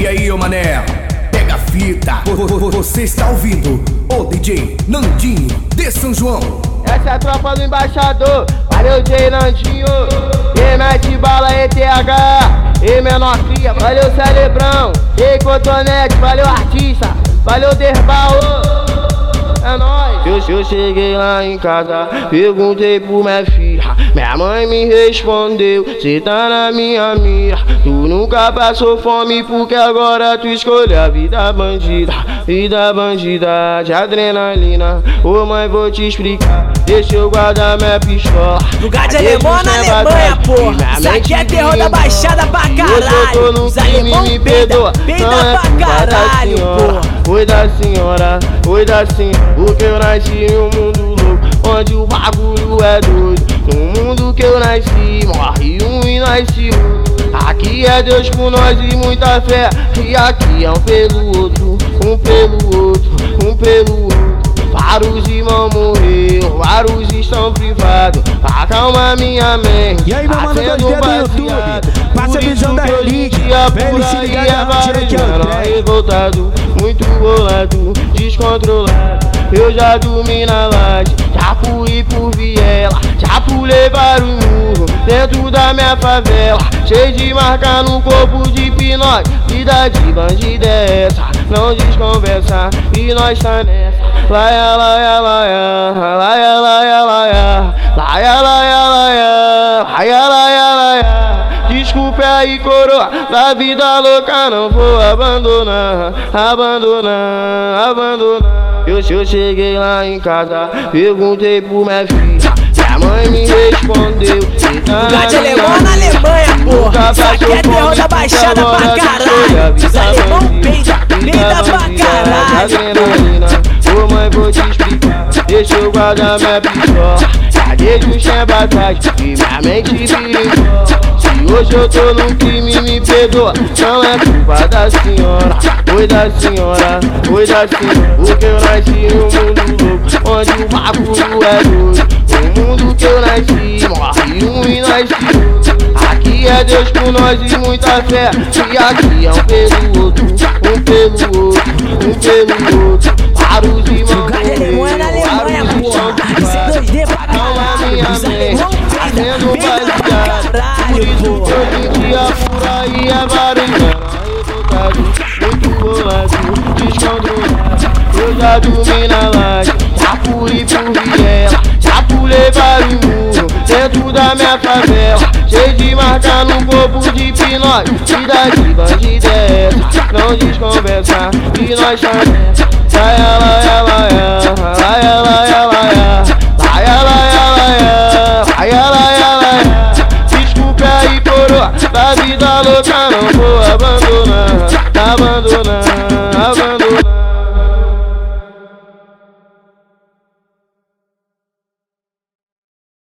E aí, ô mané? Pega a fita. Você está ouvindo o DJ Nandinho de São João. Essa é a tropa do embaixador. Valeu, DJ Nandinho. E mete bala, ETH. E menor cria. Valeu, Celebrão. E Cotonete. Valeu, artista. Valeu, Derbal. É nóis. Eu, eu cheguei lá em casa, perguntei pro minha filha. Minha mãe me respondeu: Cê tá na minha mira. Tu nunca passou fome porque agora tu escolhe a vida bandida. Vida bandida de adrenalina. Ô mãe, vou te explicar. Deixa eu guardar minha pistola. Lugar de alemão na Alemanha, porra. Isso aqui é terror da baixada pra caralho. Os alemão me peida, perdoa. peida é pra caralho, senhora. porra. Oi da senhora, oi da senhora. Porque eu nasci um mundo onde o bagulho é doido. No mundo que eu nasci, morre um e nasce outro. Aqui é Deus por nós e muita fé. E aqui é um pelo outro, um pelo outro, um pelo outro. Vários irmãos morreram, vários estão privados. Acalma minha mente. E aí, meu mano, acendo dois dedos no baseado. YouTube. Passa a visão da Relíquia. dia Vem por se ligar é na menor trem. revoltado, muito bolado, descontrolado. Eu já dormi na laje, já fui por viela, já pulei vários murros dentro da minha favela. Cheio de marca no corpo de pinói, vida de bandida é essa, não desconversa e nós tá nessa. Laia, laia, laia, laia, laia, laia, laia, laia, laia, laia, laia, laia. Desculpe aí, coroa, da vida louca não vou abandonar, abandonar, abandonar. Eu, eu cheguei lá em casa, perguntei pro minha filha, minha mãe me respondeu. "Cê tá Lugar de na minha alemão na Alemanha, porra. Isso aqui passou é terror da baixada pra caralho. a vida alemão peida, peida pra caralho. Ô mãe, vou te explicar, deixa eu guardar minha pistola. Cadê os tempos atrás e minha mente brincou? Hoje eu tô num crime, me perdoa, não é culpa da senhora. Oi da senhora, oi da senhora. Porque eu nasci um mundo louco, onde o bagulho é doido. No mundo que eu nasci, morre um e nasce. Aqui é Deus por nós e muita fé. E aqui é um pelo outro, um pelo outro, um pelo outro. Irmãos Lugar de alemão é na Alemanha, vários porra. Isso é 2D pra Calma minha caralho. Os alemão peida pra baseado. Porra. hoje em dia por aí é vários revoltado, muito bolado, descontrolado. Eu já dormi na laje, já fui por viela, já pulei vários muros dentro da minha favela. Cheio de marca no corpo de pinói, vida de bandida é essa, não desconversa e nós tá nessa. Laia, laia, da vida louca não vou abandonar, abandonar, abandonar.